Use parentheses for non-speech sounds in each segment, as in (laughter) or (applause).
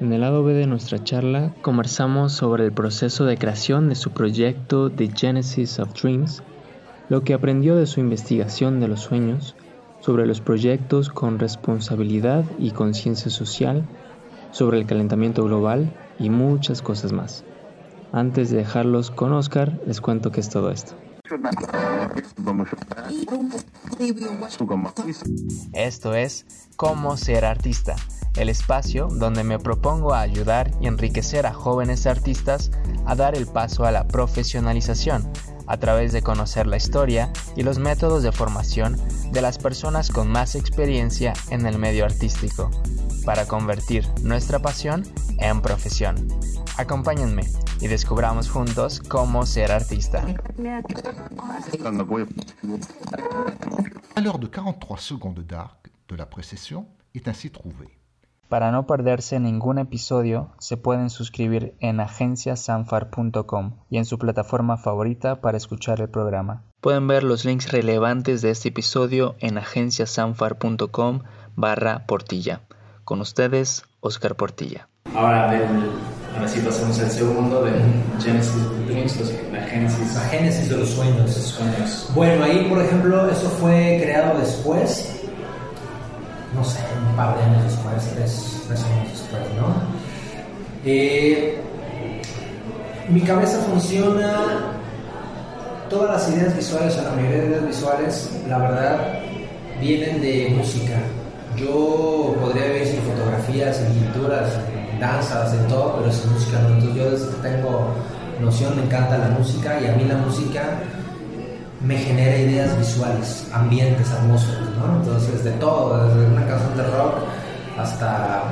En el lado B de nuestra charla conversamos sobre el proceso de creación de su proyecto The Genesis of Dreams, lo que aprendió de su investigación de los sueños, sobre los proyectos con responsabilidad y conciencia social, sobre el calentamiento global y muchas cosas más. Antes de dejarlos con Oscar, les cuento qué es todo esto. Esto es Cómo ser artista, el espacio donde me propongo a ayudar y enriquecer a jóvenes artistas a dar el paso a la profesionalización a través de conocer la historia y los métodos de formación de las personas con más experiencia en el medio artístico, para convertir nuestra pasión en profesión. Acompáñenme y descubramos juntos cómo ser artista. L'heure de 43 secondes d'arc de la précession est ainsi trouvée. Para no perderse ningún episodio, se pueden suscribir en agenciasanfar.com y en su plataforma favorita para escuchar el programa. Pueden ver los links relevantes de este episodio en agenciasanfar.com barra portilla. Con ustedes, Oscar Portilla. Ahora, del, ahora sí pasamos al segundo de Genesis of Dreams, la génesis, La génesis de los sueños. de sueños. Bueno, ahí por ejemplo, eso fue creado después, no sé, un par de años después, tres, tres años después, ¿no? Eh, mi cabeza funciona, todas las ideas visuales, o la mayoría de ideas visuales, la verdad, vienen de música. Yo podría ver sin fotografías, en pinturas, danzas, en todo, pero sin música no. Entonces yo desde tengo noción me encanta la música y a mí la música me genera ideas visuales, ambientes, atmósferas, ¿no? Entonces, de todo, desde una canción de rock hasta.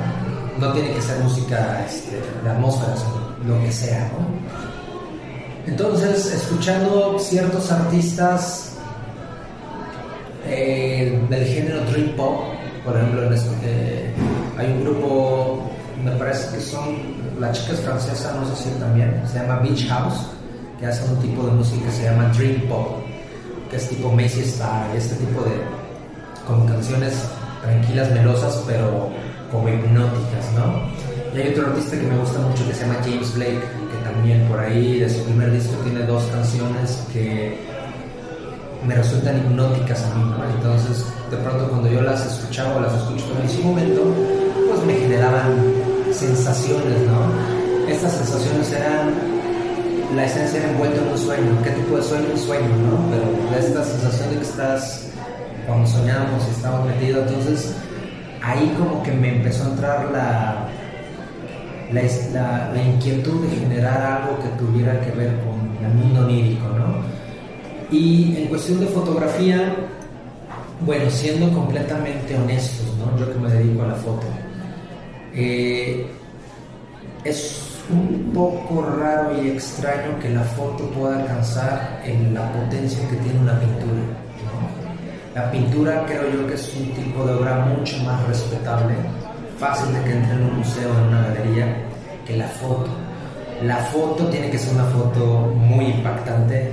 No tiene que ser música este, de atmósferas, lo que sea, ¿no? Entonces, escuchando ciertos artistas eh, del género Dream Pop, por ejemplo, en este, eh, hay un grupo, me parece que son, la chica es francesa, no sé si también, se llama Beach House, que hace un tipo de música que se llama Dream Pop, que es tipo Macy Star, este tipo de como canciones tranquilas, melosas, pero como hipnóticas, ¿no? Y hay otro artista que me gusta mucho que se llama James Blake, que también por ahí de su primer disco tiene dos canciones que me resultan hipnóticas a mí, ¿no? Entonces, de pronto cuando yo las escuchaba o las escucho en su momento, pues me generaban sensaciones, ¿no? Estas sensaciones eran, la esencia era envuelta en un sueño. ¿Qué tipo de sueño? Un sueño, ¿no? Pero esta sensación de que estás, cuando soñamos y estamos metidos, entonces ahí como que me empezó a entrar la, la, la, la inquietud de generar algo que tuviera que ver con el mundo onírico, ¿no? Y en cuestión de fotografía, bueno, siendo completamente honestos, ¿no? Yo que me dedico a la foto, eh, es un poco raro y extraño que la foto pueda alcanzar en la potencia que tiene una pintura. La pintura creo yo que es un tipo de obra mucho más respetable, fácil de que entre en un museo, en una galería, que la foto. La foto tiene que ser una foto muy impactante,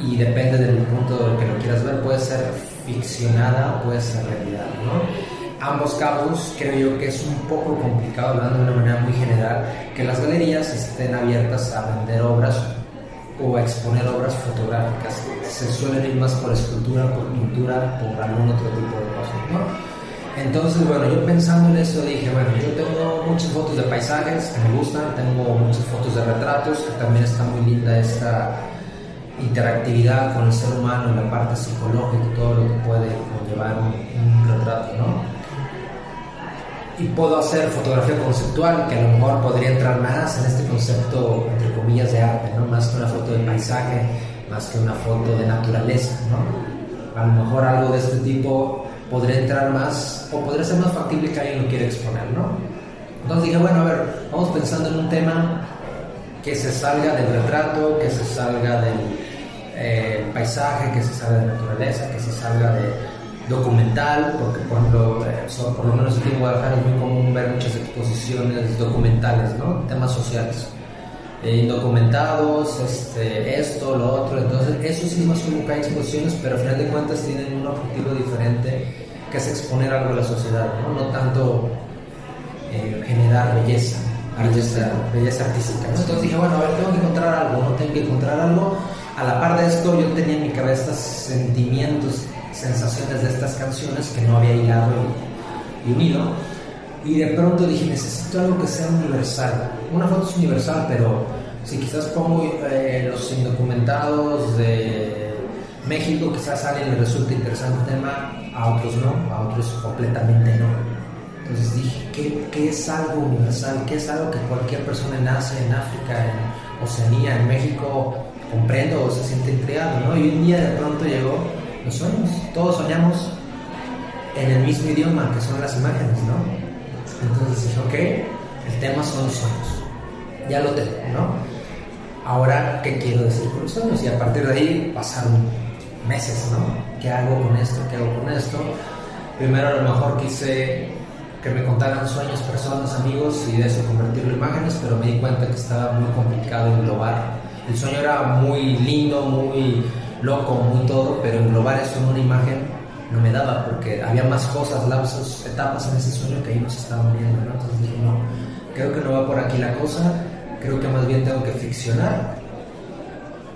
y depende del punto del que lo quieras ver, puede ser ficcionada o puede ser realidad, ¿no? Ambos casos creo yo que es un poco complicado, hablando de una manera muy general, que las galerías estén abiertas a vender obras o a exponer obras fotográficas. Se suelen ir más por escultura, por pintura, por algún otro tipo de cosas, ¿no? Entonces, bueno, yo pensando en eso dije, bueno, yo tengo muchas fotos de paisajes que me gustan, tengo muchas fotos de retratos, que también está muy linda esta interactividad con el ser humano la parte psicológica y todo lo que puede conllevar un, un, retrato, ¿no? Y puedo hacer fotografía conceptual, que a lo mejor podría entrar más en este concepto, entre comillas, de arte, ¿no? Más que una foto de paisaje, más que una foto de naturaleza, ¿no? A lo mejor algo de este tipo podría entrar más, o podría ser más factible que alguien lo quiera exponer, ¿no? Entonces dije, bueno, a ver, vamos pensando en un tema que se salga del retrato, que se salga del eh, paisaje, que se salga de naturaleza, que se salga de documental, porque por ejemplo, eh, por lo menos aquí en Guadalajara es muy común ver muchas exposiciones documentales, ¿no? Temas sociales. Eh, indocumentados, este, esto, lo otro, entonces eso sí más como que hay exposiciones, pero al final de cuentas tienen un objetivo diferente que es exponer algo a la sociedad, ¿no? No tanto eh, generar belleza, belleza, belleza artística. Entonces dije, bueno, a ver, tengo que encontrar algo, no tengo que encontrar algo. A la par de esto, yo tenía en mi cabeza sentimientos, sensaciones de estas canciones que no había hilado y, unido. Y de pronto dije, necesito algo que sea universal. Una foto es universal, pero si quizás pongo eh, los indocumentados de México, quizás a alguien le resulte interesante el tema, a otros no, a otros completamente no. Entonces dije, ¿qué, ¿qué, es algo universal? ¿Qué es algo que cualquier persona Asia, en África, en Oceanía, en México comprendo o se siente intrigado? ¿no? Y un día de pronto llegó los sueños. Todos soñamos en el mismo idioma que son las imágenes, ¿no? Entonces dije, ok, el tema son los sueños. Ya lo tengo, ¿no? Ahora, ¿qué quiero decir con los sueños? Y a partir de ahí pasaron meses, ¿no? ¿Qué hago con esto? ¿Qué hago con esto? Primero a lo mejor quise que me contaran sueños, personas, amigos y de eso convertirlo en imágenes, pero me di cuenta que estaba muy complicado englobar. El sueño era muy lindo, muy loco, muy todo, pero englobar eso en una imagen no me daba porque había más cosas, lapsos, etapas en ese sueño que ahí nos estaban viendo, ¿no? Entonces dije, no, creo que no va por aquí la cosa, creo que más bien tengo que ficcionar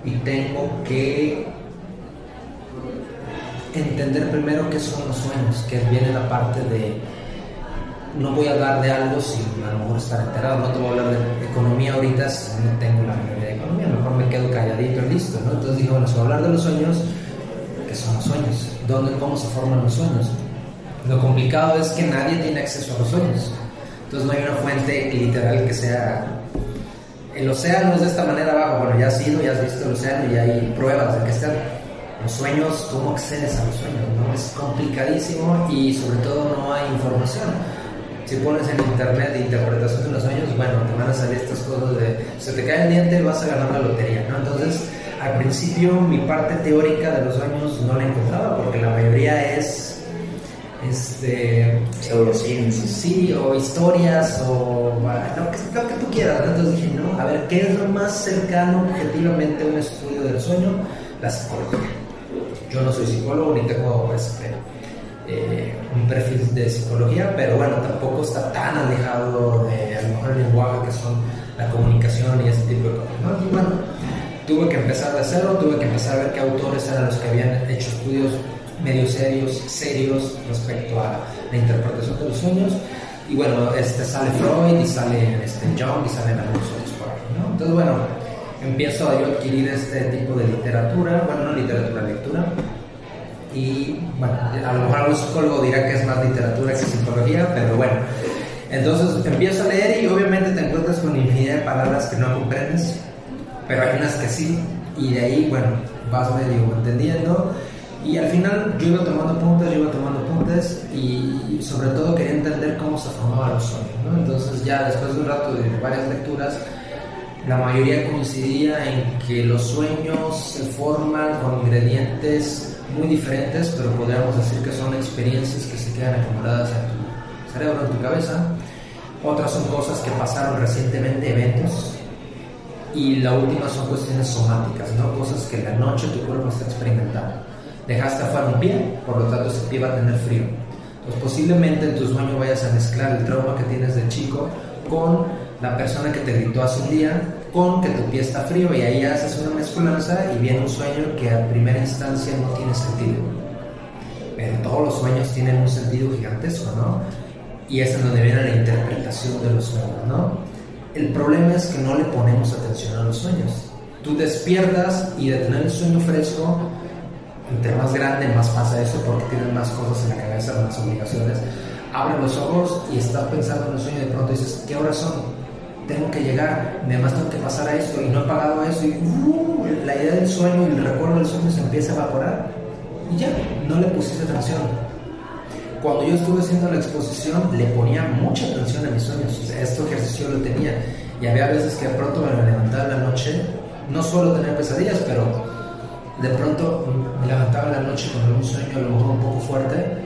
y tengo que entender primero qué son los sueños, que viene la parte de no voy a hablar de algo sin a lo mejor estar enterado, no te voy a hablar de economía ahorita si no tengo la mayoría de economía, mejor me quedo calladito y listo, ¿no? Entonces dije, bueno, si voy a hablar de los sueños, ¿qué son los sueños? ¿Dónde, cómo se forman los sueños? Lo complicado es que nadie tiene acceso a los sueños. Entonces no hay una fuente literal que sea... El océano es de esta manera abajo, bueno, ya has ido, ya has visto el océano y hay pruebas de que están los sueños, cómo accedes a los sueños, ¿no? Es complicadísimo y sobre todo no hay información. Si pones en internet interpretación de los sueños, bueno, te van a salir estas cosas de se te cae el diente, vas a ganar la lotería, ¿no? Entonces, al principio mi parte teórica de los sueños no la encontraba porque la mayoría es este pseudociencia sí o historias o lo que, lo que tú quieras entonces dije no a ver qué es lo más cercano objetivamente a un estudio del sueño la psicología. Yo no soy psicólogo ni tengo este, eh, un perfil de psicología, pero bueno, tampoco está tan alejado de a lo mejor el lenguaje que son la comunicación y ese tipo de cosas. ¿no? Y bueno, tuve que empezar de cero, tuve que empezar a ver qué autores eran los que habían hecho estudios medio serios, serios respecto a la interpretación de los sueños. Y bueno, este sale Freud y sale este Jung y salen algunos otros por ahí, ¿no? Entonces, bueno, empiezo a yo adquirir este tipo de literatura, bueno, no literatura, lectura, y bueno, a lo mejor algún psicólogo dirá que es más literatura que psicología, pero bueno. Entonces empiezo a leer y obviamente te encuentras con infinidad de palabras que no comprendes, pero hay unas que sí, y de ahí, bueno, vas medio entendiendo. Y al final yo iba tomando puntos, yo iba tomando puntos y sobre todo quería entender cómo se formaban los sueños. Entonces ya después de un rato de varias lecturas, la mayoría coincidía en que los sueños se forman con ingredientes muy diferentes, pero podríamos decir que son experiencias que se quedan acumuladas en tu cerebro, en tu cabeza. Otras son cosas que pasaron recientemente, eventos. Y la última son cuestiones somáticas, ¿no? cosas que en la noche tu cuerpo está experimentando. Dejaste afuera un pie, por lo tanto ese pie va a tener frío. Entonces posiblemente en tu sueño vayas a mezclar el trauma que tienes de chico con la persona que te gritó hace un día, con que tu pie está frío y ahí haces una mezcolanza y viene un sueño que a primera instancia no tiene sentido. Pero todos los sueños tienen un sentido gigantesco, ¿no? Y es en donde viene la interpretación de los sueños, ¿no? El problema es que no le ponemos atención a los sueños. Tú despiertas y de tener el sueño fresco, entre más grande, más pasa eso porque tienes más cosas en la cabeza, más obligaciones. Abres los ojos y estás pensando en el sueño y de pronto dices, ¿qué horas son? Tengo que llegar, además tengo que pasar a esto y no he pagado eso y uh, la idea del sueño y el recuerdo del sueño se empieza a evaporar. Y ya, no le pusiste atención. Cuando yo estuve haciendo la exposición le ponía mucha atención a mis sueños, o sea, este ejercicio lo tenía. Y había veces que de pronto me levantaba en la noche, no solo tenía pesadillas, pero de pronto me levantaba en la noche con algún sueño a lo mejor un poco fuerte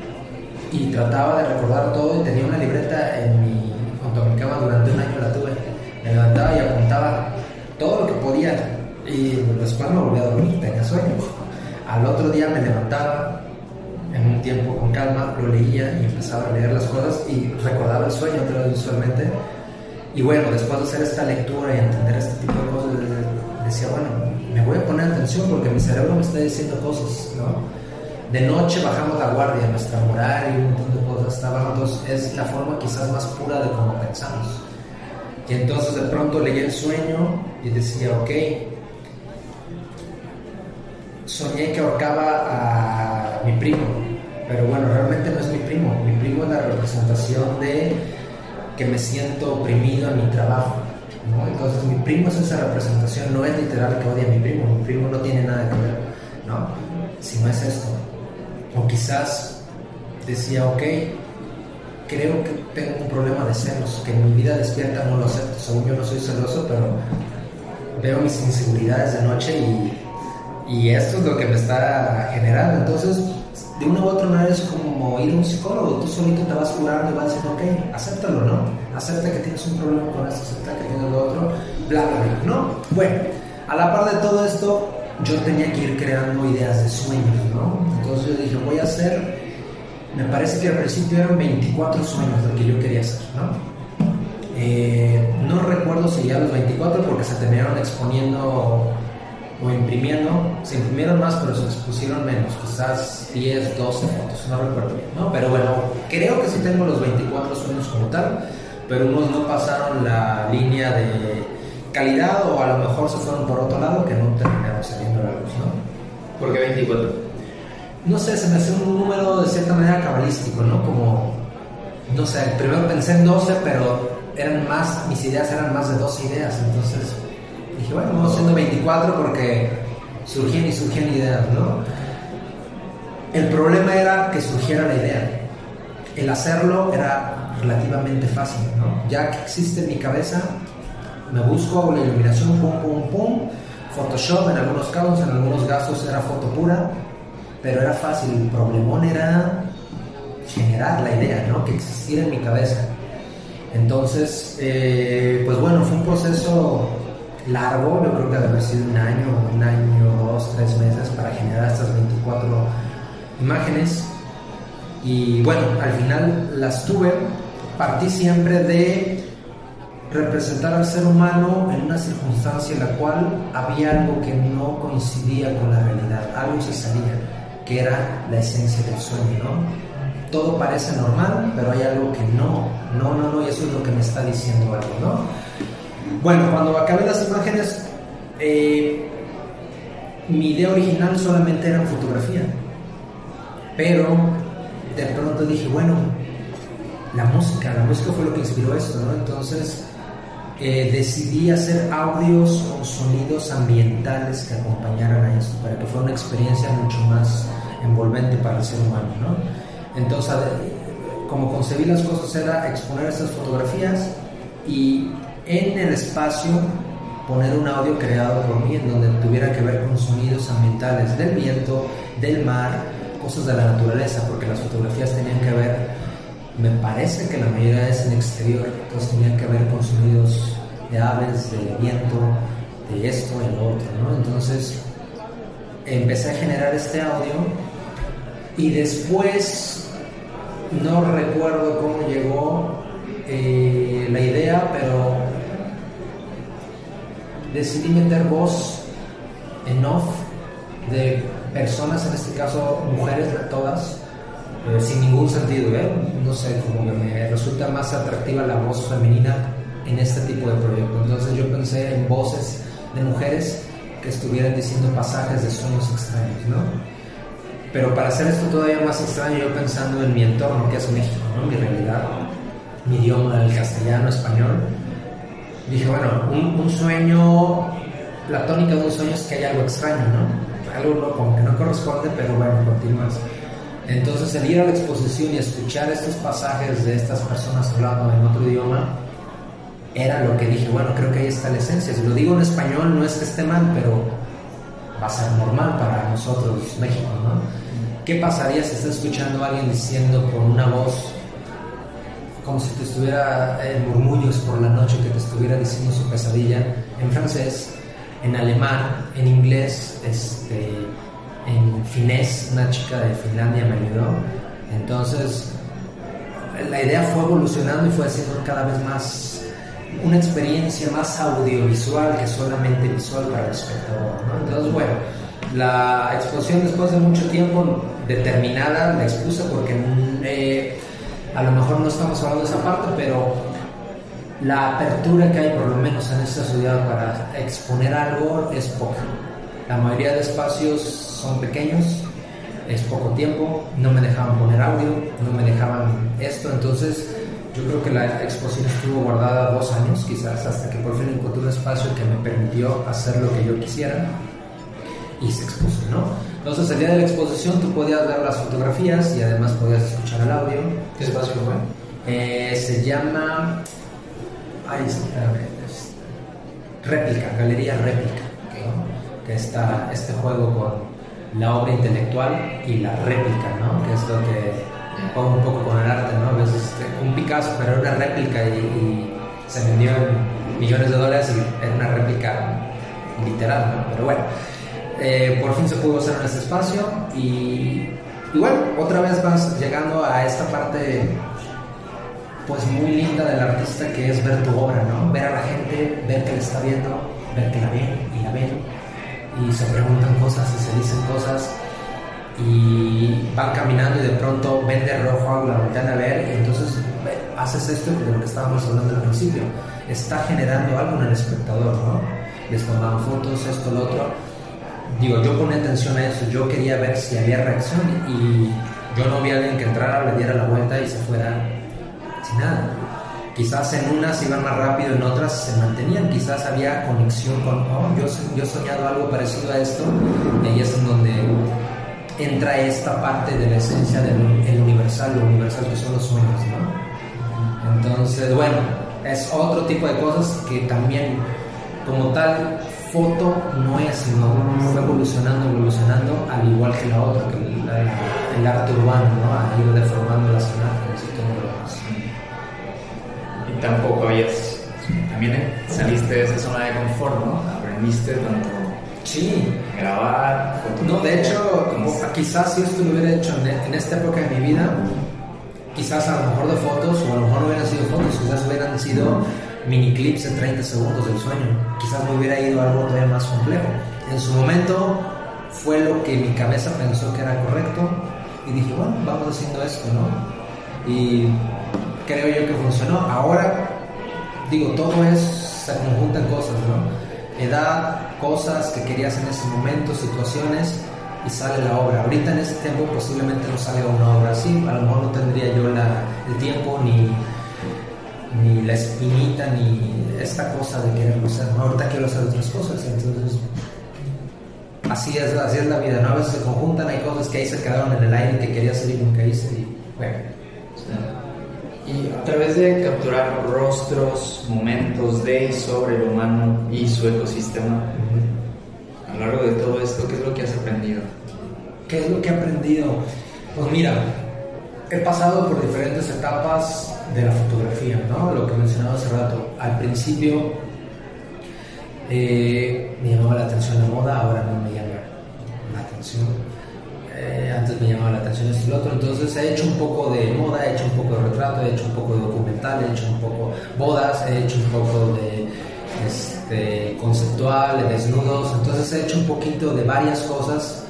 y trataba de recordar todo y tenía una libreta en mi, junto a mi cama durante un año la tuve me levantaba y apuntaba todo lo que podía y después me volví a dormir, tenía sueño. Al otro día me levantaba en un tiempo con calma, lo leía y empezaba a leer las cosas y recordaba el sueño otra vez. Y bueno, después de hacer esta lectura y entender este tipo de cosas, decía, bueno, me voy a poner atención porque mi cerebro me está diciendo cosas, ¿no? De noche bajamos la guardia, nuestra moral y un montón de cosas está bajando, es la forma quizás más pura de cómo pensamos. Y entonces de pronto leí el sueño y decía, ok, soñé que ahorcaba a mi primo, pero bueno, realmente no es mi primo, mi primo es la representación de que me siento oprimido en mi trabajo. Entonces mi primo es esa representación, no es literal que odie a mi primo, mi primo no tiene nada que ver, ¿no? Si no es esto. O quizás decía, ok, creo que tengo un problema de celos, que en mi vida despierta no lo acepto, según yo no soy celoso, pero veo mis inseguridades de noche y y esto es lo que me está generando. Entonces, de una u otra manera es como ir a un psicólogo. Tú solito te vas curando y vas diciendo, ok, acéptalo, ¿no? Acepta que tienes un problema con esto, acepta que tienes lo otro, bla, bla, bla, ¿no? Bueno, a la par de todo esto, yo tenía que ir creando ideas de sueños, ¿no? Entonces yo dije, voy a hacer, me parece que al principio eran 24 sueños lo que yo quería hacer, ¿no? Eh, no recuerdo si ya los 24 porque se terminaron exponiendo o imprimiendo, se imprimieron más, pero se expusieron menos, quizás 10, 12 fotos, no recuerdo bien, ¿no? Pero bueno, creo que sí tengo los 24 sueños como tal, pero unos no pasaron la línea de calidad o a lo mejor se fueron por otro lado que no terminaron saliendo la luz, ¿no? ¿Por qué 24? No sé, se me hace un número de cierta manera cabalístico, ¿no? Como, no sé, primero pensé en 12, pero eran más, mis ideas eran más de 12 ideas, entonces dije, bueno, vamos haciendo 24 porque surgían y surgían ideas, ¿no? El problema era que surgiera la idea. El hacerlo era relativamente fácil, ¿no? Ya que existe en mi cabeza, me busco, la iluminación, pum, pum, pum, Photoshop en algunos casos, en algunos casos era foto pura, pero era fácil. El problemón era generar la idea, ¿no? Que existiera en mi cabeza. Entonces, eh, pues bueno, fue un proceso largo, yo creo que debe haber sido un año, un año, dos, tres meses para generar estas 24 imágenes. Y bueno, al final las tuve, partí siempre de representar al ser humano en una circunstancia en la cual había algo que no coincidía con la realidad, algo se salía, que era la esencia del sueño, ¿no? Todo parece normal, pero hay algo que no, no, no, no, y eso es lo que me está diciendo algo, ¿no? Bueno, cuando acabé las imágenes, eh, mi idea original solamente era fotografía. Pero de pronto dije, bueno, la música, la música fue lo que inspiró esto, ¿no? Entonces eh, decidí hacer audios o sonidos ambientales que acompañaran a esto, para que fuera una experiencia mucho más envolvente para el ser humano, ¿no? Entonces, como concebí las cosas era exponer estas fotografías y en el espacio poner un audio creado por mí en donde tuviera que ver con sonidos ambientales del viento, del mar, cosas de la naturaleza, porque las fotografías tenían que ver, me parece que la mayoría es en exterior, entonces tenían que ver con sonidos de aves, de viento, de esto y lo otro, ¿no? Entonces empecé a generar este audio y después no recuerdo cómo llegó eh, la idea, pero decidí meter voz en off de personas, en este caso mujeres todas, sin ningún sentido, ¿eh? No sé, como que me resulta más atractiva la voz femenina en este tipo de proyecto. Entonces yo pensé en voces de mujeres que estuvieran diciendo pasajes de sueños extraños, ¿no? Pero para hacer esto todavía más extraño, yo pensando en mi entorno, que es México, ¿no? Mi realidad, mi idioma, el castellano, español, dije, bueno, un, sueño platónico de un sueño es que hay algo extraño, ¿no? Algo como que no corresponde, pero bueno, continúas. Entonces, el ir a la exposición y escuchar estos pasajes de estas personas hablando en otro idioma, era lo que dije, bueno, creo que ahí está la esencia. Si lo digo en español, no es que esté mal, pero va a ser normal para nosotros, México, ¿no? ¿Qué pasaría si estás escuchando a alguien diciendo con una voz como si te estuviera eh, murmullos por la noche que te estuviera diciendo su pesadilla en francés, en alemán, en inglés, este, en finés, una chica de Finlandia me ayudó. Entonces, la idea fue evolucionando y fue haciendo cada vez más una experiencia más audiovisual que solamente visual para el espectador. Entonces, bueno, la exposición después de mucho tiempo determinada la expuse porque eh, a lo mejor no estamos hablando de esa parte, pero la apertura que hay por lo menos en esta ciudad para exponer algo es poca. La mayoría de espacios son pequeños, es poco tiempo, no me dejaban poner audio, no me dejaban esto, entonces yo creo que la exposición estuvo guardada dos años quizás hasta que por fin encontré un espacio que me permitió hacer lo que yo quisiera y se expuso, ¿no? Entonces el día de la exposición tú podías ver las fotografías y además podías escuchar el audio. ¿Qué espacio fue? Eh, se llama... Ay, réplica, Galería Réplica, que está este juego con la obra intelectual y la réplica, ¿no? que es lo que pongo un poco con el arte, ¿no? a veces este, un Picasso, pero era una réplica y, se vendió en millones de dólares y era una réplica literal, ¿no? pero bueno. Eh, por fin se pudo hacer en este espacio y, y, bueno, otra vez vas llegando a esta parte pues muy linda del artista que es ver tu obra, ¿no? Ver a la gente, ver que la está viendo, ver que la ven y la ven y se preguntan cosas y se dicen cosas y van caminando y de pronto ven de rojo la voltean a ver y entonces haces esto de lo que estábamos hablando al principio. Está generando algo en el espectador, ¿no? Les tomaban fotos, esto, lo otro. Digo, yo ponía atención a eso, yo quería ver si había reacción y yo no vi a alguien que entrara, le diera la vuelta y se fuera sin nada. Quizás en unas iban más rápido, en otras se mantenían, quizás había conexión con, oh, yo, yo he soñado algo parecido a esto, y es en donde entra esta parte de la esencia del universal, lo universal que son los sueños, ¿no? Entonces, bueno, es otro tipo de cosas que también, como tal, foto no es, sino fue evolucionando, evolucionando, al igual que la otra, que el arte urbano, ¿no? Ha ido deformando las imágenes y todo lo demás. Y tampoco habías, también saliste de esa zona de confort, ¿no? Aprendiste tanto Sí. Grabar, No, de hecho, quizás si esto lo hubiera hecho en, esta época de mi vida, quizás a lo mejor de fotos, o a lo mejor no hubieran sido fotos, quizás hubieran sido mini clips de 30 segundos del sueño. Quizás me hubiera ido a algo todavía más complejo. En su momento fue lo que mi cabeza pensó que era correcto y dije, bueno, vamos haciendo esto, ¿no? Y creo yo que funcionó. Ahora, digo, todo es, se conjuntan cosas, ¿no? Edad, cosas que querías en ese momento, situaciones, y sale la obra. Ahorita en este tiempo posiblemente no salga una obra así, a lo mejor no tendría yo la, el tiempo ni, ni la espinita, ni esta cosa de querer hacer. Ahorita quiero hacer otras cosas, entonces así es, así es la vida, ¿no? A veces se conjuntan, hay cosas que ahí se quedaron en el aire que quería hacer y nunca hice, y bueno. Y a través de capturar rostros, momentos de sobre el humano y su ecosistema, a lo largo de todo esto, ¿qué es lo que has aprendido? ¿Qué es lo que he aprendido? Pues mira, he pasado por diferentes etapas de la fotografía, ¿no? Lo que mencionaba hace rato. Al principio eh, me llamaba la atención la moda, ahora no me llama la atención eh, antes me llamaba la atención esto y lo otro, entonces he hecho un poco de moda, he hecho un poco de retrato, he hecho un poco de documental, he hecho un poco bodas, he hecho un poco de este, conceptual, de desnudos, entonces he hecho un poquito de varias cosas,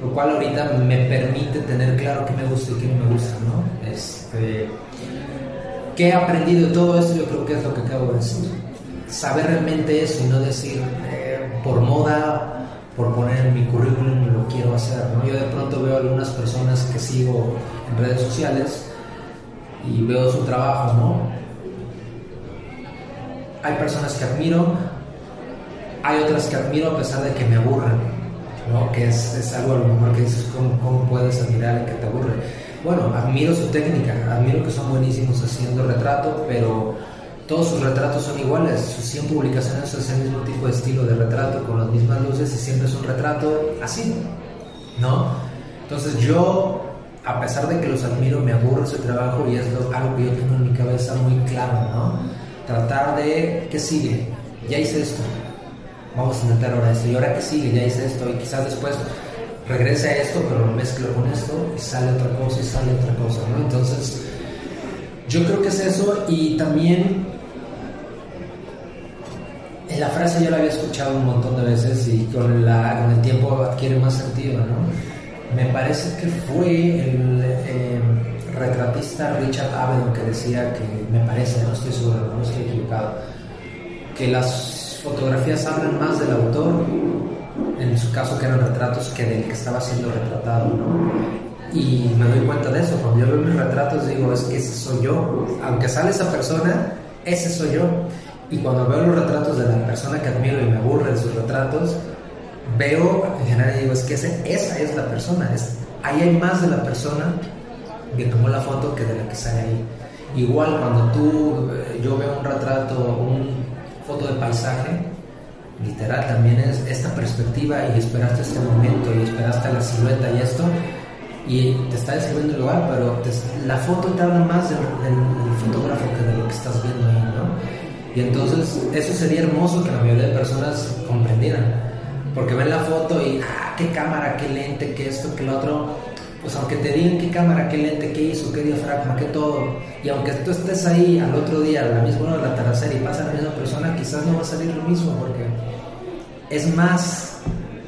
lo cual ahorita me permite tener claro qué me gusta y qué no me gusta, ¿no? Este, ¿Qué he aprendido de todo esto? Yo creo que es lo que acabo de decir. Saber realmente eso y no decir eh, por moda por poner en mi currículum lo quiero hacer. ¿no? Yo de pronto veo algunas personas que sigo en redes sociales y veo su trabajo, ¿no? Hay personas que admiro, hay otras que admiro a pesar de que me aburren, ¿no? Que es, algo a lo mejor que dices, ¿cómo, ¿cómo, puedes admirar a que te aburre? Bueno, admiro su técnica, admiro que son buenísimos haciendo retrato, pero todos sus retratos son iguales, sus 100 publicaciones es el mismo tipo de estilo de retrato, con las mismas luces y siempre es un retrato así, ¿no? Entonces yo, a pesar de que los admiro, me aburro ese trabajo y es algo que yo tengo en mi cabeza muy claro, ¿no? Tratar de, ¿qué sigue? Ya hice esto, vamos a intentar ahora esto, y ahora qué sigue, ya hice esto, y quizás después regrese a esto, pero lo mezclo con esto y sale otra cosa y sale otra cosa, ¿no? Entonces, yo creo que es eso y también la frase yo la había escuchado un montón de veces y con, la, con el tiempo adquiere más sentido, ¿no? Me parece que fue el eh, retratista Richard Avedon que decía que, me parece, no estoy seguro, no estoy equivocado, que las fotografías hablan más del autor, en su caso que eran retratos, que del que estaba siendo retratado, ¿no? Y me doy cuenta de eso, cuando yo veo mis retratos digo, es que ese soy yo, aunque sale esa persona, ese soy yo. Y cuando veo los retratos de la persona que admiro y me aburren sus retratos, veo en general digo, es que esa es la persona, es, ahí hay más de la persona que tomó la foto que de la que sale ahí. Igual cuando tú, eh, yo veo un retrato, una foto de paisaje, literal también es esta perspectiva y esperaste este momento y esperaste la silueta y esto y te está describiendo el lugar, pero la foto te habla más del, fotógrafo que de lo que estás viendo ahí, ¿no? Y entonces eso sería hermoso que la mayoría de personas comprendieran. Porque ven la foto y, ah, qué cámara, qué lente, qué esto, qué lo otro. Pues aunque te digan qué cámara, qué lente, qué hizo, qué diafragma, qué todo. Y aunque tú estés ahí al otro día, a la misma hora de la tercera y pasa la misma persona, quizás no va a salir lo mismo porque es más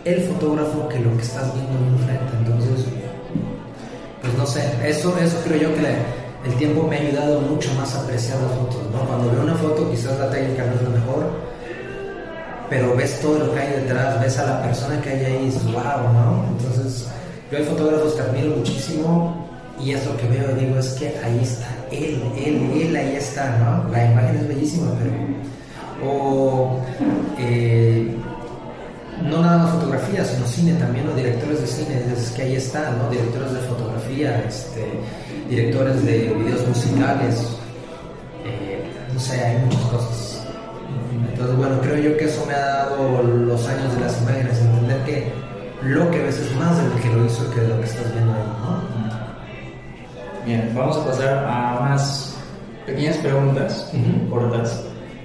el fotógrafo que lo que estás viendo enfrente. Entonces, pues no sé, eso, eso creo yo que el tiempo me ha ayudado mucho más a apreciar las fotos, ¿no? Cuando veo una foto quizás la técnica no es la mejor, pero ves todo lo que hay detrás, ves a la persona que hay ahí y wow, ¿no? Entonces, yo hay fotógrafos que admiro muchísimo y es lo que veo y digo, es que ahí está él, él, él, ahí está, ¿no? La imagen es bellísima, pero... O... Eh, no nada más fotografía, sino cine también, los directores de cine, es que ahí están, ¿no? Directores de fotografía, este, directores de videos musicales, eh, no sé, hay muchas cosas. Entonces, bueno, creo yo que eso me ha dado los años de las imágenes, entender que lo que ves es más de lo que lo hizo que de lo que estás viendo ahí, ¿no? Bien, vamos a pasar a unas pequeñas preguntas cortas,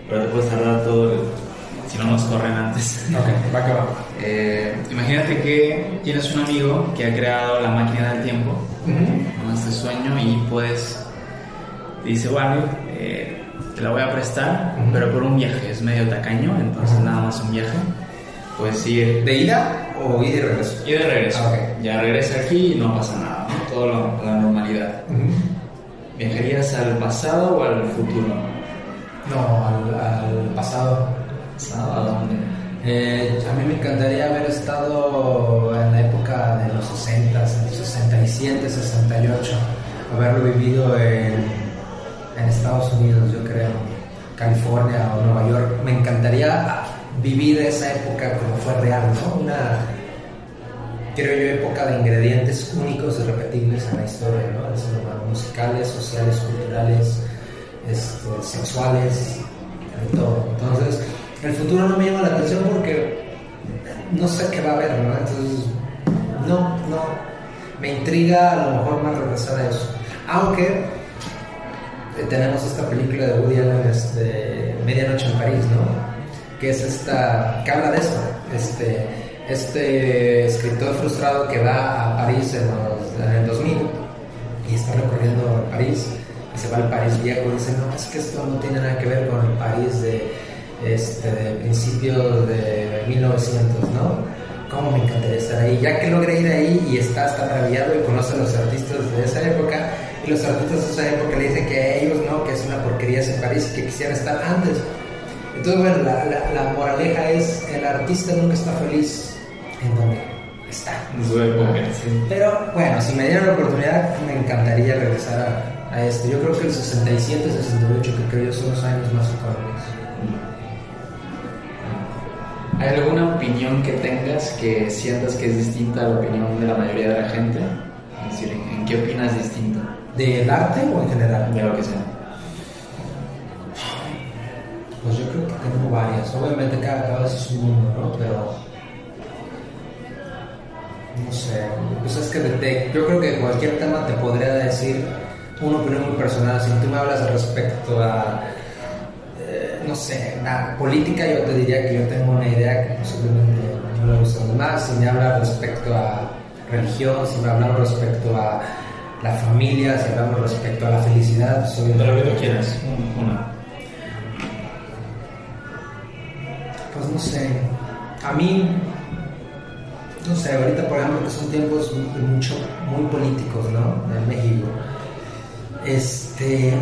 pero te puedes tardar todo el si no nos corren antes. Ok, va que va. Eh, imagínate que tienes un amigo que ha creado la máquina del tiempo, este sueño, y pues dice, bueno, eh, te la voy a prestar, pero por un viaje, es medio tacaño, entonces nada más un viaje. Pues ir. ¿De ida o ir de regreso? Ir de regreso. Ah, Ya regresa aquí y no pasa nada, ¿no? todo lo, la normalidad. ¿Viajarías al pasado o al futuro? No, al pasado. Eh, a mí me encantaría haber estado en la época de los 60, 67, 68, haberlo vivido en, Estados Unidos, yo creo, California o Nueva York. Me encantaría vivir esa época como fue real, ¿no? Una, creo yo, época de ingredientes únicos y repetibles en la historia, ¿no? Musicales, sociales, culturales, este, sexuales, todo. Entonces, el futuro no me llama la atención porque no sé qué va a haber, ¿no? Entonces, no, no. Me intriga a lo mejor más regresar a eso. Aunque eh, tenemos esta película de Woody Allen, este, Medianoche en París, ¿no? Que es esta, que habla de esto. Este, este escritor frustrado que va a París en, en el 2000 y está recorriendo París y se va al París viejo y dice, no, es que esto no tiene nada que ver con el París de este, de principios de 1900, ¿no? ¿Cómo me encantaría estar ahí? Ya que logré ir ahí y está hasta maravillado y conoce a los artistas de esa época, y los artistas de esa época le dicen que a ellos no, que es una porquería en París y que quisieran estar antes. Entonces, bueno, la, la, moraleja es: el artista nunca está feliz en donde está. Pero bueno, si me dieran la oportunidad, me encantaría regresar a, a esto. Yo creo que el 67, 68, que creo yo son los años más icónicos. ¿Hay alguna opinión que tengas que sientas que es distinta a la opinión de la mayoría de la gente? Es decir, ¿en, qué opinas distinto? ¿Del arte o en general? De lo que sea. Pues yo creo que tengo varias. Obviamente cada, vez es un mundo, ¿no? Pero... No sé. Pues es que yo creo que cualquier tema te podría decir una opinión muy personal. Si tú me hablas respecto a no sé, la política yo te diría que yo tengo una idea que posiblemente no le gusta más. Si me habla respecto a religión, si hablamos respecto a la familia, si hablamos respecto a la felicidad, sobre lo que tú quieras, una. Pues no sé, a mí, no sé, ahorita por ejemplo que son tiempos mucho, muy políticos, ¿no? En México. Este,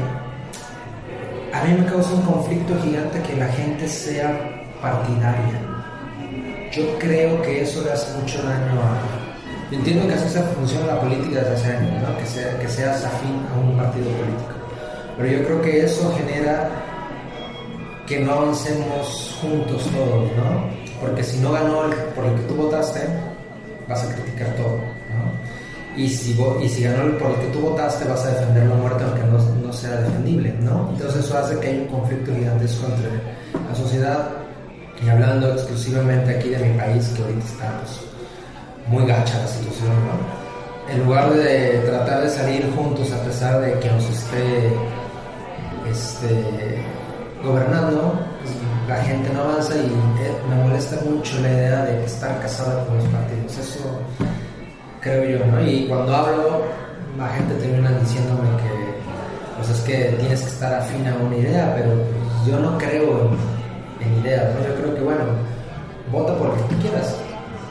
a mí me causa un conflicto gigante que la gente sea partidaria. Yo creo que eso le hace mucho daño a... Entiendo que así se funciona la política desde hace años, que, sea, que seas afín a un partido político. Pero yo creo que eso genera que no avancemos juntos todos, ¿no? Porque si no ganó el, por el que tú votaste, vas a criticar todo. Y si, y si ganó por el que tú votaste, vas a defender la muerte aunque no, no sea defendible, ¿no? Entonces eso hace que haya un conflicto gigantesco entre la sociedad y hablando exclusivamente aquí de mi país, que ahorita está pues, muy gacha la situación, ¿no? En lugar de tratar de salir juntos a pesar de que nos esté este, gobernando, pues, la gente no avanza y eh, me molesta mucho la idea de estar casada con los partidos. Eso creo yo, ¿no? Y cuando hablo, la gente termina diciéndome que pues es que tienes que estar afín a una idea, pero yo no creo en, ideas, ¿no? Yo creo que, bueno, vota por lo que tú quieras,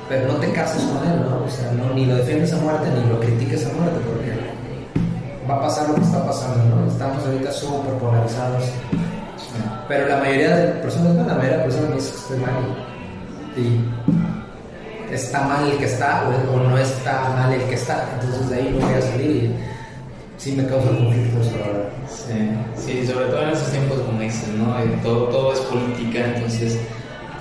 pero no te cases con él, ¿no? O sea, no, ni lo defiendes a muerte ni lo critiques a muerte, porque va a pasar lo que está pasando, ¿no? Estamos ahorita súper polarizados. Pero la mayoría de personas, no, la mayoría de personas me dicen que estoy mal. Y está mal el que está o, no está mal el que está. Entonces de ahí no voy a salir y sí me causa conflictos ahora. Sí, sí, sobre todo en esos tiempos, como dicen, ¿no? Todo, todo es política, entonces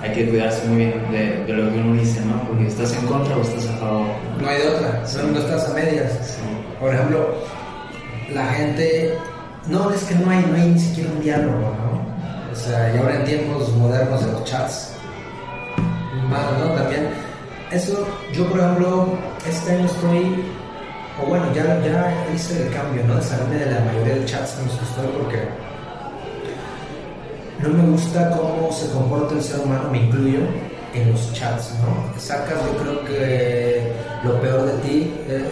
hay que cuidarse muy bien de, lo que uno dice, ¿no? Porque estás en contra o estás a favor. No hay de otra, no, estás a medias. Por ejemplo, la gente, no, es que no hay, no hay ni siquiera un diálogo, ¿no? O sea, y ahora en tiempos modernos de los chats, más, ¿no? También, eso, yo por ejemplo, este año estoy, o bueno, ya, ya hice el cambio, ¿no? De salirme de la mayoría de chats los que porque no me gusta cómo se comporta el ser humano, me incluyo, en los chats, ¿no? Sacas, yo creo que lo peor de ti, eh,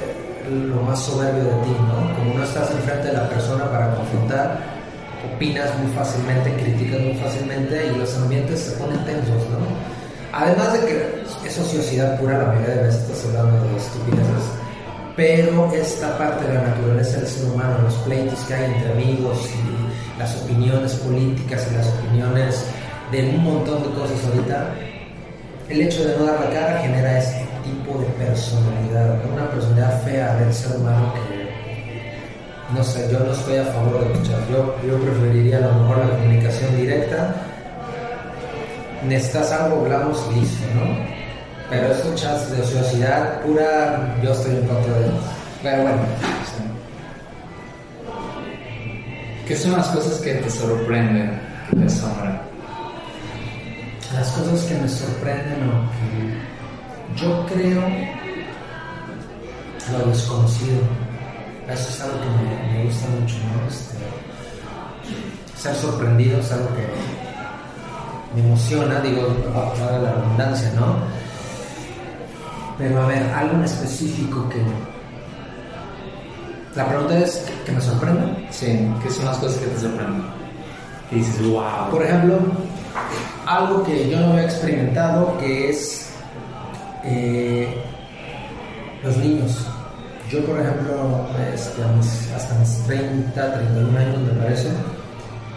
lo más soberbio de ti, ¿no? Como no estás enfrente de la persona para confrontar, opinas muy fácilmente, criticas muy fácilmente y los ambientes se ponen tensos, ¿no? Además de que es ociosidad pura, la mayoría de veces estás hablando de estupideces, pero esta parte de la naturaleza del ser humano, los pleitos que hay entre amigos y las opiniones políticas y las opiniones de un montón de cosas ahorita, el hecho de no dar la cara genera este tipo de personalidad, una personalidad fea del ser humano que no sé, yo no estoy a favor de chats. Yo, yo preferiría a lo mejor la comunicación directa. Necesitas algo, hablamos listo, ¿no? Pero estos chats de ociosidad pura, yo estoy en contra de ellos. Pero bueno. ¿Qué son las cosas que te sorprenden, que te asombran? Las cosas que me sorprenden o yo creo lo desconocido eso es algo que me, gusta mucho, ¿no? Este, ser sorprendido es algo que me emociona, digo, para la abundancia, ¿no? Pero a ver, algo en específico que... La pregunta es, ¿que me sorprenda? Sí, ¿qué son las cosas que te sorprenden? Y dices, wow. Por ejemplo, algo que yo no había experimentado, que es eh, los niños. Yo, por ejemplo, este, hasta mis 30, 31 años, me parece,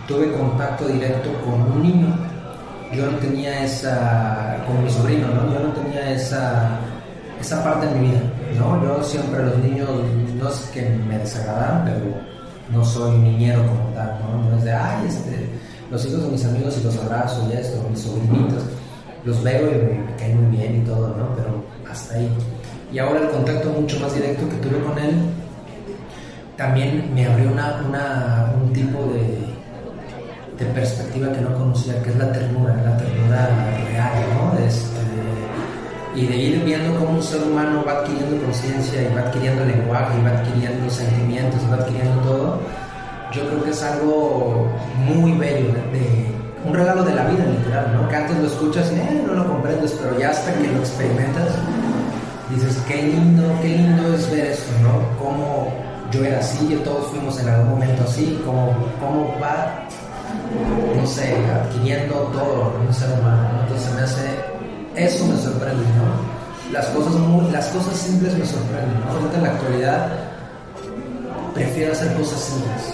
tuve contacto directo con un niño. Yo no tenía esa, con mi sobrino, ¿no? Yo no tenía esa, esa parte en mi vida, ¿no? Yo siempre los niños, no es que me desagradan, pero no soy niñero como tal, ¿no? No es de, ay, este, los hijos de mis amigos y los abrazo y esto, mis sobrinitos, los veo y me caen muy bien y todo, ¿no? Pero hasta ahí. Y ahora el contacto mucho más directo que tuve con él también me abrió una, una, un tipo de, de, perspectiva que no conocía, que es la ternura, la ternura real, ¿no? Este, y de ir viendo cómo un ser humano va adquiriendo conciencia y va adquiriendo lenguaje y va adquiriendo sentimientos va adquiriendo todo, yo creo que es algo muy bello, de, un regalo de la vida literal, ¿no? Que antes lo escuchas y eh, no lo comprendes, pero ya hasta que lo experimentas, dices, qué lindo, qué lindo es ver esto, ¿no? Cómo yo era así, yo todos fuimos en algún momento así, cómo, cómo va, no sé, adquiriendo todo un ser humano, ¿no? Entonces me hace, eso me sorprende, ¿no? Las cosas, muy, las cosas simples me sorprenden, ¿no? Ahorita en la actualidad prefiero hacer cosas simples.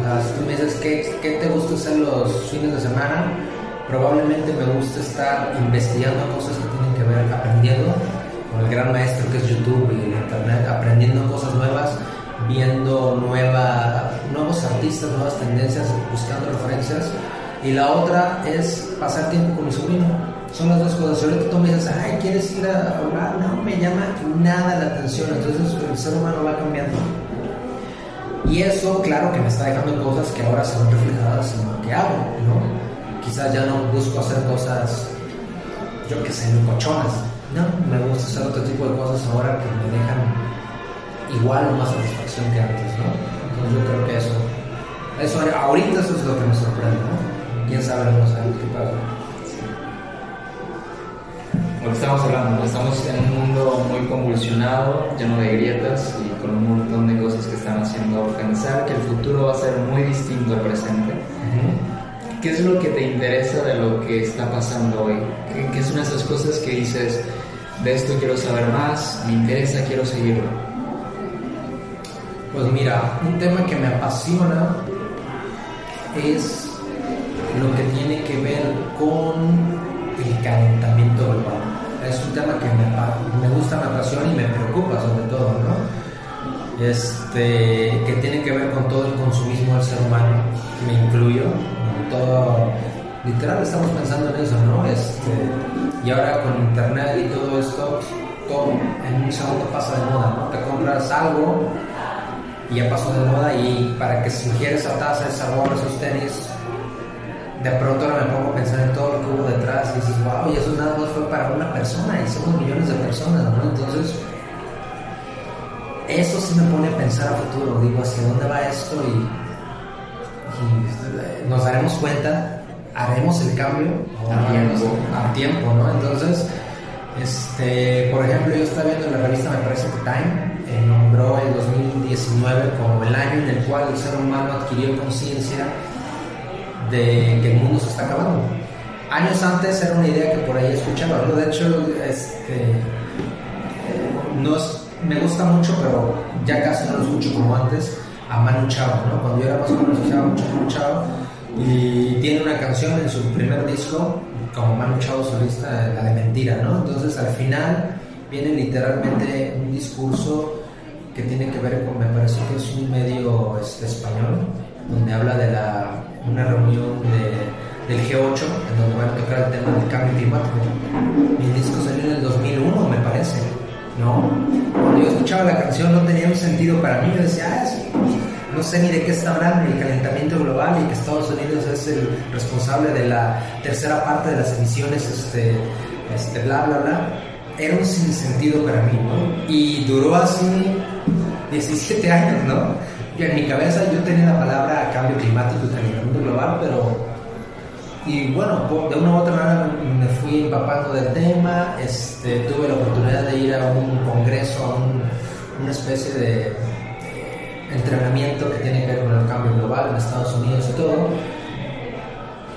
O sea, si tú me dices, ¿qué, ¿qué te gusta hacer los fines de semana? Probablemente me gusta estar investigando cosas que tienen que ver, aprendiendo con el gran maestro que es YouTube y el Internet, aprendiendo cosas nuevas, viendo nueva, nuevos artistas, nuevas tendencias, buscando referencias. Y la otra es pasar tiempo con mi sobrino. Son las dos cosas. Ahorita tú me dices, ay, ¿quieres ir a hablar? No me llama nada la atención. Entonces el ser humano va cambiando. Y eso, claro, que me está dejando cosas que ahora ven reflejadas en lo que hago, ¿no? Quizás ya no busco hacer cosas, yo qué sé, cochonas. No, me gusta hacer otro tipo de cosas ahora que me dejan igual o más satisfacción que antes, ¿no? Entonces yo creo que eso, eso ahorita eso es lo que me sorprende, ¿no? Quién sabe, no sabe qué pasa. Lo que estamos hablando, estamos en un mundo muy convulsionado, lleno de grietas y con un montón de cosas que están haciendo pensar que el futuro va a ser muy distinto al presente. ¿Qué es lo que te interesa de lo que está pasando hoy? ¿Qué, ¿Qué, son esas cosas que dices, de esto quiero saber más, me interesa, quiero seguirlo? Pues mira, un tema que me apasiona es lo que tiene que ver con el calentamiento global. Es un tema que me, me gusta, me apasiona y me preocupa sobre todo, ¿no? Este, que tiene que ver con todo el consumismo del ser humano, me incluyo, todo, literal estamos pensando en eso, ¿no? Este, y ahora con internet y todo esto, todo en un segundo pasa de moda, ¿no? Te compras algo y ya pasó de moda y para que sugiere esa taza, esa gorra, esos tenis, de pronto ahora me pongo a pensar en todo lo que hubo detrás y dices, wow, y eso nada más fue para una persona y somos millones de personas, ¿no? Entonces, eso sí me pone a pensar a futuro, digo, ¿hacia dónde va esto? Y, y nos daremos cuenta, haremos el cambio a tiempo. a tiempo, ¿no? Entonces, este, por ejemplo, yo estaba viendo en la revista, me parece que Time, eh, nombró el 2019 como el año en el cual el ser humano adquirió conciencia de que el mundo se está acabando. Años antes era una idea que por ahí escuchaba, de hecho este, es, me gusta mucho, pero ya casi no lo escucho como antes, a Manu Chao, ¿no? cuando yo era más joven escuchaba mucho Manu Chao y tiene una canción en su primer disco como Manu Chao solista, la de Mentira, ¿no? entonces al final viene literalmente un discurso que tiene que ver con, me parece que es un medio este, español, donde habla de la, una reunión de, del G8, en donde van a tocar el tema del cambio climático. Mi disco salió en el 2001, me parece, ¿no? Cuando yo escuchaba la canción no tenía un sentido para mí, yo decía, ah, sí, no sé ni de qué está hablando, el calentamiento global y que Estados Unidos es el responsable de la tercera parte de las emisiones, este, este, bla, bla, bla. Era un sinsentido para mí, ¿no? Y duró así 17 años, ¿no? Y en mi cabeza yo tenía la palabra cambio climático y calentamiento global, pero... Y bueno, de una u otra manera me fui empapando del tema, este, tuve la oportunidad de ir a un congreso, a un, una especie de entrenamiento que tiene que ver con el cambio global en Estados Unidos y todo.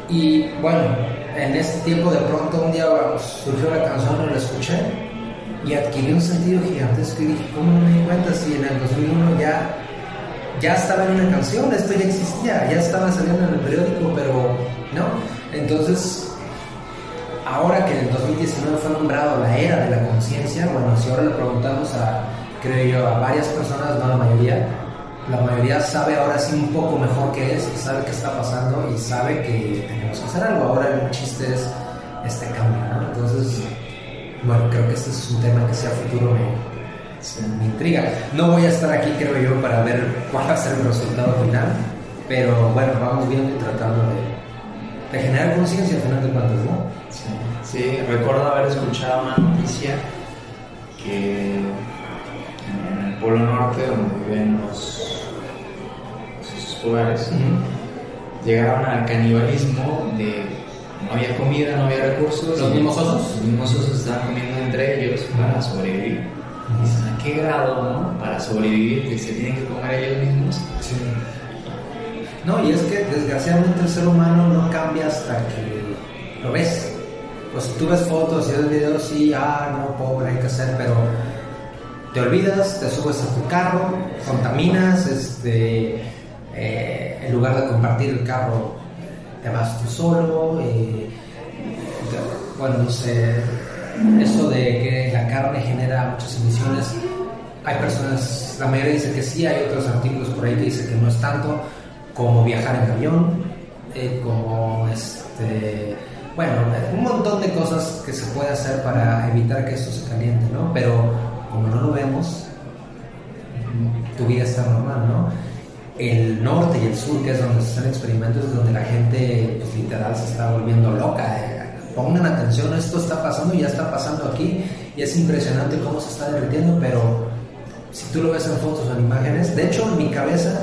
Y bueno, en este tiempo de pronto un día surgió la canción y la escuché y adquirí un sentido gigantesco y dije, ¿cómo no me di cuenta si en el 2001 ya, ya estaba en una canción, esto ya existía, ya estaba saliendo en el periódico, pero no? Entonces, ahora que en el 2019 fue nombrado la era de la conciencia, bueno, si ahora le preguntamos a, creo yo, a varias personas, no la mayoría, la mayoría sabe ahora sí un poco mejor qué es, sabe qué está pasando y sabe que tenemos que hacer algo. Ahora el chiste es este cambio, ¿no? Entonces, bueno, creo que este es un tema que sea futuro me, me intriga. No voy a estar aquí, creo yo, para ver cuál va a ser el resultado final, pero bueno, vamos viendo y tratando de, de generar conciencia al final de cuentas, ¿no? Sí. sí, recuerdo haber escuchado una noticia que en el Polo Norte, donde viven los, esos lugares, uh -huh. llegaron al canibalismo de no había comida, no había recursos. ¿Los mismos osos? Los mismos osos estaban comiendo entre ellos para sobrevivir. Y ¿a qué grado, no? Para sobrevivir, que se tienen que comer ellos mismos. Sí. No, y es que desgraciadamente el ser humano no cambia hasta que lo ves. Pues tú ves fotos y ves videos, sí, ah, no, pobre, hay que hacer, pero te olvidas, te subes a tu carro, contaminas, este, eh, en lugar de compartir el carro, te vas tú solo. Eh, bueno, no sé, eso de que la carne genera muchas emisiones, hay personas, la mayoría dice que sí, hay otros artículos por ahí que dicen que no es tanto, como viajar en avión, eh, como este, bueno, un montón de cosas que se puede hacer para evitar que esto se caliente, ¿no? Pero como no lo vemos, tu vida está normal, ¿no? El norte y el sur, que es donde se hacen experimentos, es donde la gente, pues, literal, se está volviendo loca. Eh. Pongan atención, esto está pasando, ya está pasando aquí, y es impresionante cómo se está derritiendo, pero si tú lo ves en fotos o en imágenes, de hecho, en mi cabeza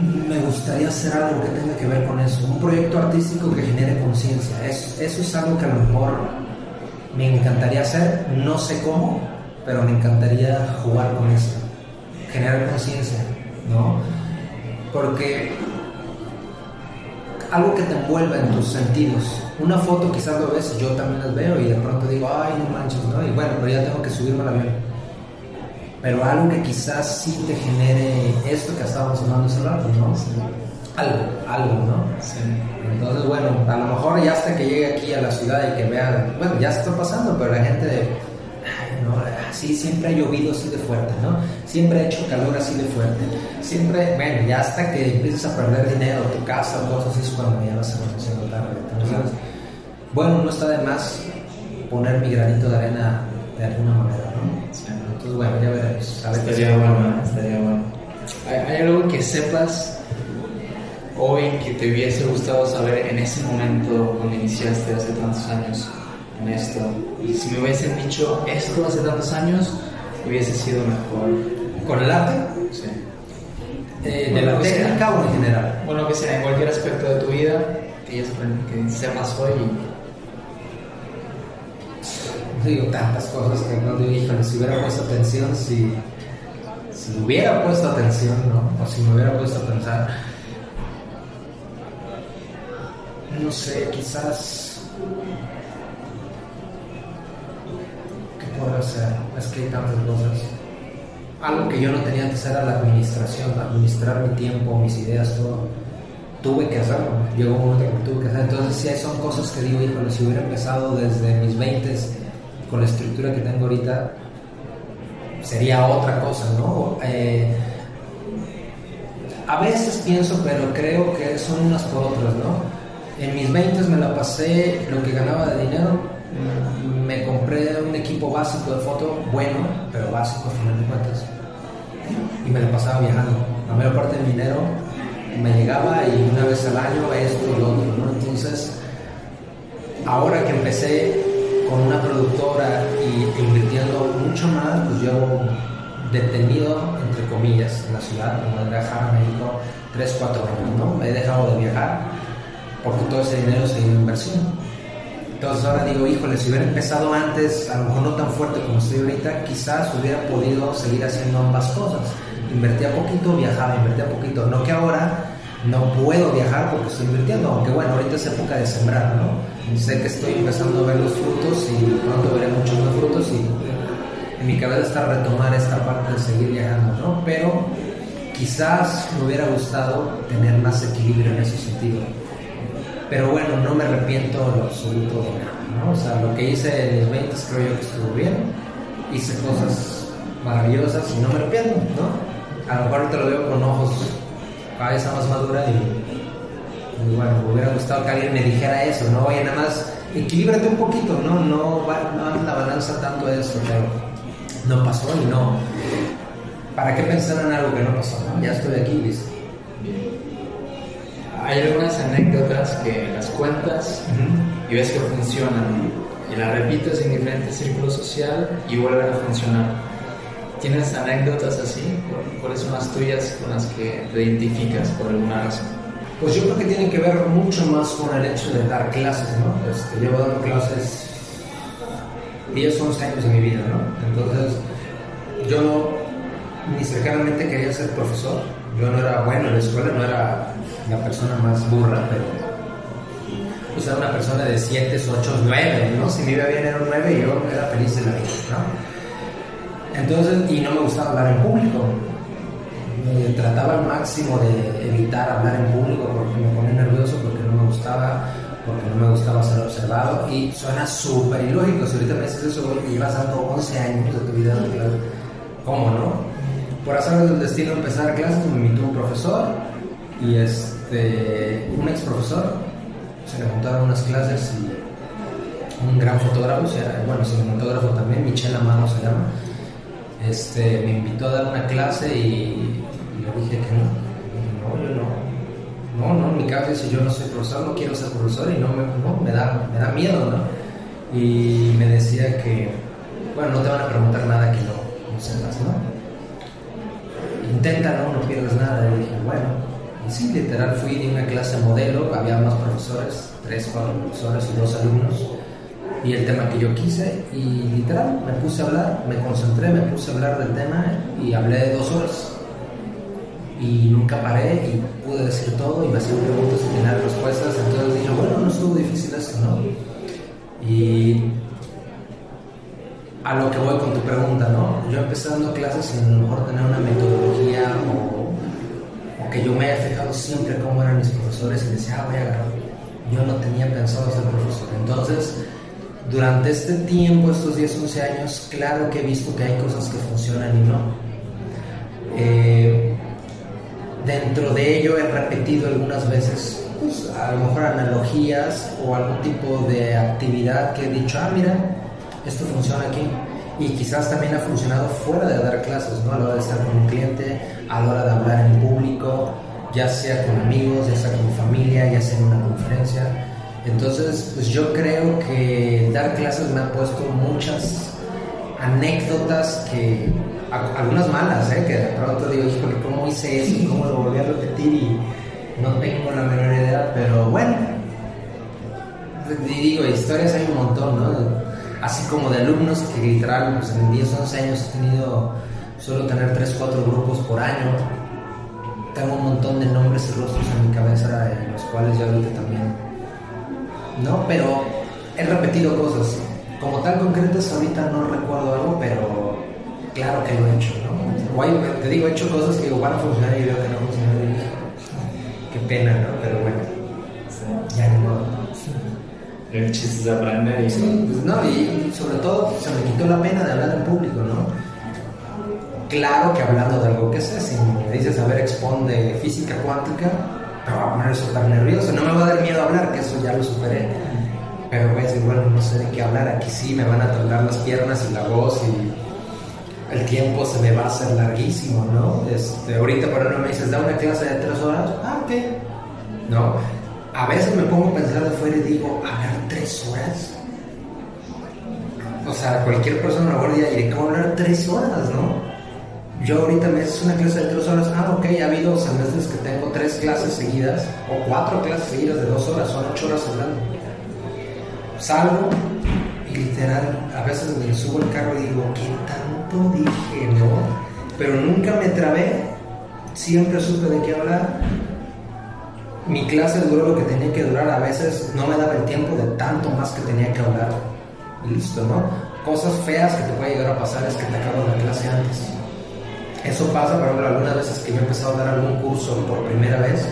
me gustaría hacer algo que tenga que ver con eso, un proyecto artístico que genere conciencia. Eso, eso es algo que a lo mejor me encantaría hacer, no sé cómo, pero me encantaría jugar con eso, generar conciencia, ¿no? Porque algo que te envuelva en tus sentidos. Una foto quizás lo ves, yo también las veo y de pronto digo, ay, no manches, ¿no? Y bueno, pero ya tengo que subirme al avión pero algo que quizás sí te genere esto que estábamos hablando hace rato, ¿no? Algo, algo, ¿no? Sí. Entonces, bueno, a lo mejor ya hasta que llegue aquí a la ciudad y que vean, bueno, ya está pasando, pero la gente de, no, así siempre ha llovido así de fuerte, ¿no? Siempre ha hecho calor así de fuerte, siempre, bueno, ya hasta que empieces a perder dinero, tu casa, cosas así es cuando ya vas a haciendo tarde. Entonces, bueno, no está de más poner mi granito de arena de alguna manera, ¿no? Sí. Entonces, bueno, ya veremos. estaría bueno, estaría bueno. ¿Hay, algo que sepas hoy que te hubiese gustado saber en ese momento cuando iniciaste hace tantos años en esto? Y si me hubiesen dicho esto hace tantos años, hubiese sido mejor. ¿Con el arte? Sí. Eh, ¿De la técnica o en general? Bueno, que sea en cualquier aspecto de tu vida, que, que sepas hoy digo tantas cosas que no digo, si hubiera puesto atención, si, si hubiera puesto atención, ¿no? O si me hubiera puesto a pensar, no sé, quizás, ¿qué puedo hacer? Es que hay tantas cosas. Algo que yo no tenía antes era la administración, administrar mi tiempo, mis ideas, todo. Tuve que hacerlo, llegó un momento que tuve que hacerlo. Entonces, sí, son cosas que digo, híjole, si hubiera empezado desde mis 20 con la estructura que tengo ahorita, sería otra cosa, ¿no? Eh, a veces pienso, pero creo que son unas por otras, ¿no? En mis 20 me la pasé lo que ganaba de dinero, me compré un equipo básico de foto, bueno, pero básico a final de cuentas, y me la pasaba viajando. La mayor parte de mi dinero me llegaba y una vez al año esto y lo otro, ¿no? Entonces, ahora que empecé con una productora y invirtiendo mucho más, pues yo detenido, entre comillas, en la ciudad, como viajar a México 3, 4 años, ¿no? He dejado de viajar porque todo ese dinero se dio en inversión. Entonces ahora digo, híjole, si hubiera empezado antes, a lo mejor no tan fuerte como estoy ahorita, quizás hubiera podido seguir haciendo ambas cosas. Invertía poquito, viajaba, invertía poquito. No que ahora no puedo viajar porque estoy invirtiendo, aunque bueno, ahorita es época de sembrar, ¿no? Sé que estoy empezando a ver los frutos y pronto veré muchos más frutos y en mi cabeza está retomar esta parte de seguir viajando, ¿no? Pero quizás me hubiera gustado tener más equilibrio en ese sentido. Pero bueno, no me arrepiento en absoluto de nada, ¿no? O sea, lo que hice en mis 20 creo yo que estuvo bien, hice cosas maravillosas y no me arrepiento, ¿no? A lo mejor te lo veo con ojos cabeza más madura y, bueno, me hubiera gustado que alguien me dijera eso, ¿no? Oye, nada más equilíbrate un poquito, ¿no? No va no la balanza tanto eso, pero no pasó y no. ¿Para qué pensar en algo que no pasó? Ya estoy aquí, listo. Hay algunas anécdotas que las cuentas y ves que funcionan y las repites en diferentes círculos sociales y vuelven a funcionar ¿Tienes anécdotas así? ¿Cuáles son las tuyas con las que te identificas por alguna razón? Pues yo creo que tiene que ver mucho más con el hecho de dar clases, ¿no? Este, llevo dando clases 10, 11 años de mi vida, ¿no? Entonces, yo no, ni cercanamente quería ser profesor. Yo no era bueno en la escuela, no era la persona más burra, pero pues era una persona de 7, 8, 9, ¿no? Si me iba bien era un 9 y yo era feliz de la vida, ¿no? Entonces, y no me gustaba hablar en público. Me trataba al máximo de evitar hablar en público porque me ponía nervioso, porque no me gustaba, porque no me gustaba ser observado. Y suena súper ilógico. Si ahorita me dices eso y llevas dando 11 años de tu vida, ¿cómo no? Por hacer del destino empezar clases, me invitó un profesor y este, un ex profesor. Se le juntaron unas clases y un gran fotógrafo, bueno, cinematógrafo también, Michel Amado se llama. Este, me invitó a dar una clase y, le dije que no. No, yo no. No, no, mi caso dice yo no soy profesor, no quiero ser profesor y no me, no, me, da, me da miedo, ¿no? Y me decía que, bueno, no te van a preguntar nada que no, no sepas, ¿no? Inténtalo, no pierdas nada. Y dije, bueno, y sí, literal fui de una clase modelo, había más profesores, tres, cuatro profesores y dos alumnos, y el tema que yo quise, y literal me puse a hablar, me concentré, me puse a hablar del tema y hablé dos horas. Y nunca paré y pude decir todo y me hacían preguntas y tenía respuestas, entonces dije, bueno, no estuvo difícil esto, ¿no? Y a lo que voy con tu pregunta, ¿no? Yo empecé dando clases sin a lo mejor tener una metodología o, que yo me haya fijado siempre cómo eran mis profesores y decía, ah, voy a agarrar. Yo no tenía pensado ser profesor. Entonces, durante este tiempo, estos 10, 11 años, claro que he visto que hay cosas que funcionan y no. Eh, dentro de ello he repetido algunas veces, pues, a lo mejor analogías o algún tipo de actividad que he dicho, ah, mira, esto funciona aquí. Y quizás también ha funcionado fuera de dar clases, ¿no? A la hora de estar con un cliente, a la hora de hablar en público, ya sea con amigos, ya sea con familia, ya sea en una conferencia. Entonces, pues yo creo que dar clases me ha puesto muchas anécdotas que, algunas malas, ¿eh? que de pronto digo, híjole, ¿cómo hice eso? ¿Cómo lo volví a repetir? Y no tengo la menor idea, pero bueno, y digo, historias hay un montón, ¿no? Así como de alumnos que literal pues, en 10, 11 años he tenido, suelo tener 3, 4 grupos por año. Tengo un montón de nombres y rostros en mi cabeza en los cuales ya ahorita también. ¿No? Pero he repetido cosas. Como tal concretas ahorita no recuerdo algo, pero claro que lo he hecho, ¿no? te digo, he hecho cosas que digo, van a funcionar y veo que no funcionan qué pena, ¿no? Pero bueno, el chiste de aprender y... Sí, pues no, y sobre todo se me quitó la pena de hablar en público, ¿no? Claro que hablando de algo que sé, si me dices, a ver, expon de física cuántica, me va a poner súper nervioso, no me va a dar miedo hablar, que eso ya lo superé. Pero voy a decir, bueno, no sé de qué hablar, aquí sí me van a temblar las piernas y la voz y el tiempo se me va a hacer larguísimo, ¿no? Este, ahorita, por ejemplo, me dices, da una clase de tres horas, ah, ok. No, a veces me pongo a pensar de fuera y digo, hablar tres horas. O sea, cualquier persona a mejor diría, ¿cómo hablar tres horas, no? Yo ahorita me haces una clase de tres horas, ah, ok, ha habido semestres que tengo tres clases seguidas, o cuatro clases seguidas de dos horas, son ocho horas hablando. Salgo y literal, a veces me subo al carro y digo, ¿qué tanto dije, no? Pero nunca me trabé, siempre supe de qué hablar mi clase duró lo que tenía que durar, a veces no me daba el tiempo de tanto más que tenía que hablar. Listo, ¿no? Cosas feas que te puede llegar a pasar es que te acabo la clase antes. Eso pasa, por ejemplo, algunas veces que yo he empezado a dar algún curso por primera vez,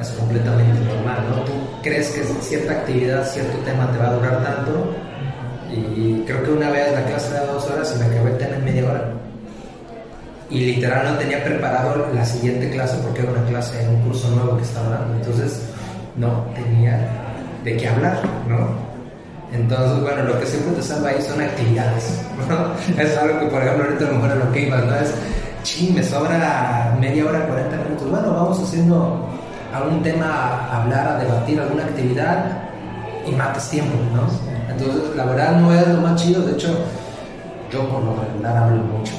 es completamente normal, ¿no? Tú crees que cierta actividad, cierto tema te va a durar tanto, y creo que una vez la clase de dos horas y me acabé el tema en media hora y literal no tenía preparado la siguiente clase porque era una clase en un curso nuevo que estaba dando. Entonces no tenía de qué hablar, ¿no? Entonces, bueno, lo que siempre te salva ahí son actividades, (laughs) ¿no? Es algo que, por ejemplo, ahorita a lo mejor en lo que ibas, ¿no? Es, ching, me sobra media hora, 40 minutos. Bueno, vamos haciendo algún tema, a hablar, a debatir alguna actividad y mates tiempo, ¿no? Entonces, la verdad no es lo más chido. De hecho, yo por lo regular hablo mucho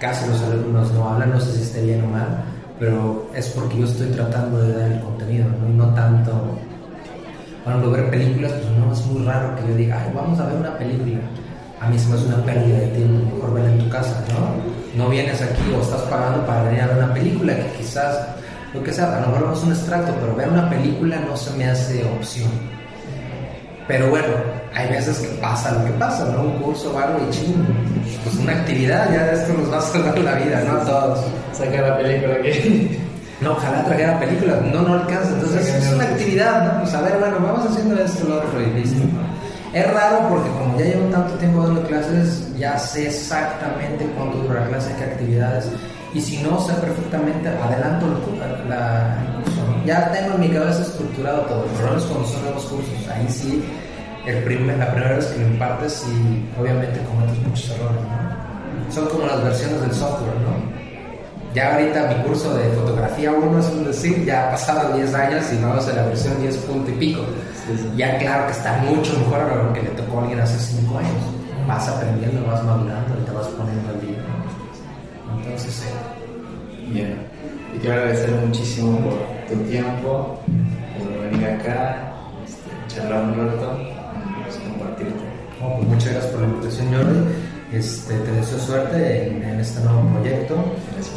casi los alumnos no hablan, no sé si esté bien o mal, pero es porque yo estoy tratando de dar el contenido, ¿no? Y no tanto, cuando ver películas, pues no, es muy raro que yo diga, ay, vamos a ver una película. A mí se me hace una pérdida de tiempo, mejor verla en tu casa, ¿no? No vienes aquí o estás pagando para venir a ver una película que quizás, lo que sea, a lo mejor no es un extracto, pero ver una película no se me hace opción. Pero bueno, hay veces que pasa lo que pasa, ¿no? Un curso algo y ching, pues una actividad, ya esto nos va a salvar la vida, ¿no? A todos. Saca la película aquí. (laughs) No, ojalá trajera películas, no, no alcanza. Entonces es una actividad, ¿no? Pues a ver, bueno, vamos haciendo esto, lo otro y listo. Es raro porque como ya llevo tanto tiempo dando clases, ya sé exactamente cuánto dura la clase, qué actividades. Y si no sé perfectamente, adelanto la, la. Ya tengo en mi cabeza estructurado todo. El problema es cuando son nuevos cursos. Ahí sí, el primer, la primera vez que lo impartes y obviamente cometes muchos errores, ¿no? Son como las versiones del software, ¿no? Ya ahorita mi curso de fotografía 1 es un decir, ya ha pasado 10 años y vamos a la versión 10 punto y pico. Ya claro que está mucho mejor a lo que le tocó a alguien hace 5 años. Vas aprendiendo, vas madurando y te vas poniendo al día. Entonces, eh. Bien. Y quiero agradecer muchísimo por tu tiempo, por venir acá, este, charlar un rato, pues, compartirte. Oh, pues muchas gracias por la invitación, Jordi. Este, te deseo suerte en, en, este nuevo proyecto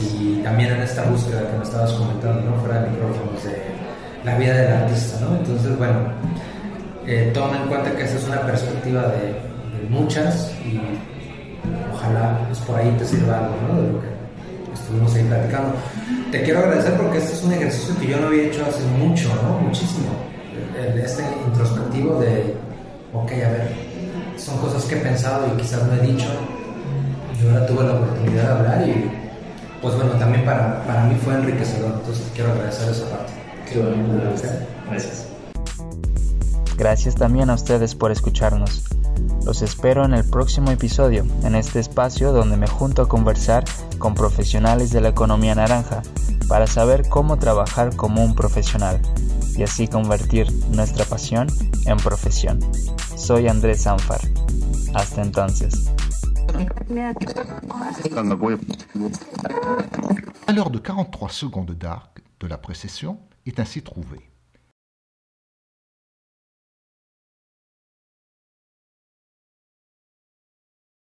y también en esta búsqueda que me estabas comentando, ¿no? fuera de micrófonos, de la vida del artista. ¿no? Entonces, bueno, eh, toma en cuenta que esa es una perspectiva de, de, muchas y ojalá pues, por ahí te sirva algo ¿no? de lo que estuvimos ahí platicando. Te quiero agradecer porque este es un ejercicio que yo no había hecho hace mucho, ¿no? muchísimo. Este introspectivo de, ok, a ver son cosas que he pensado y quizás no he dicho. Y ahora tuve la oportunidad de hablar y pues bueno, también para, para mí fue enriquecedor. Entonces quiero agradecer esa parte. Qué bueno, gracias. Gracias. Gracias también a ustedes por escucharnos. Los espero en el próximo episodio, en este espacio donde me junto a conversar con profesionales de la economía naranja para saber cómo trabajar como un profesional y así convertir nuestra pasión en profesión. Soy Andrés Sanfar. Hasta entonces. L'heure de 43 secondes d'arc de la précession est ainsi trouvée.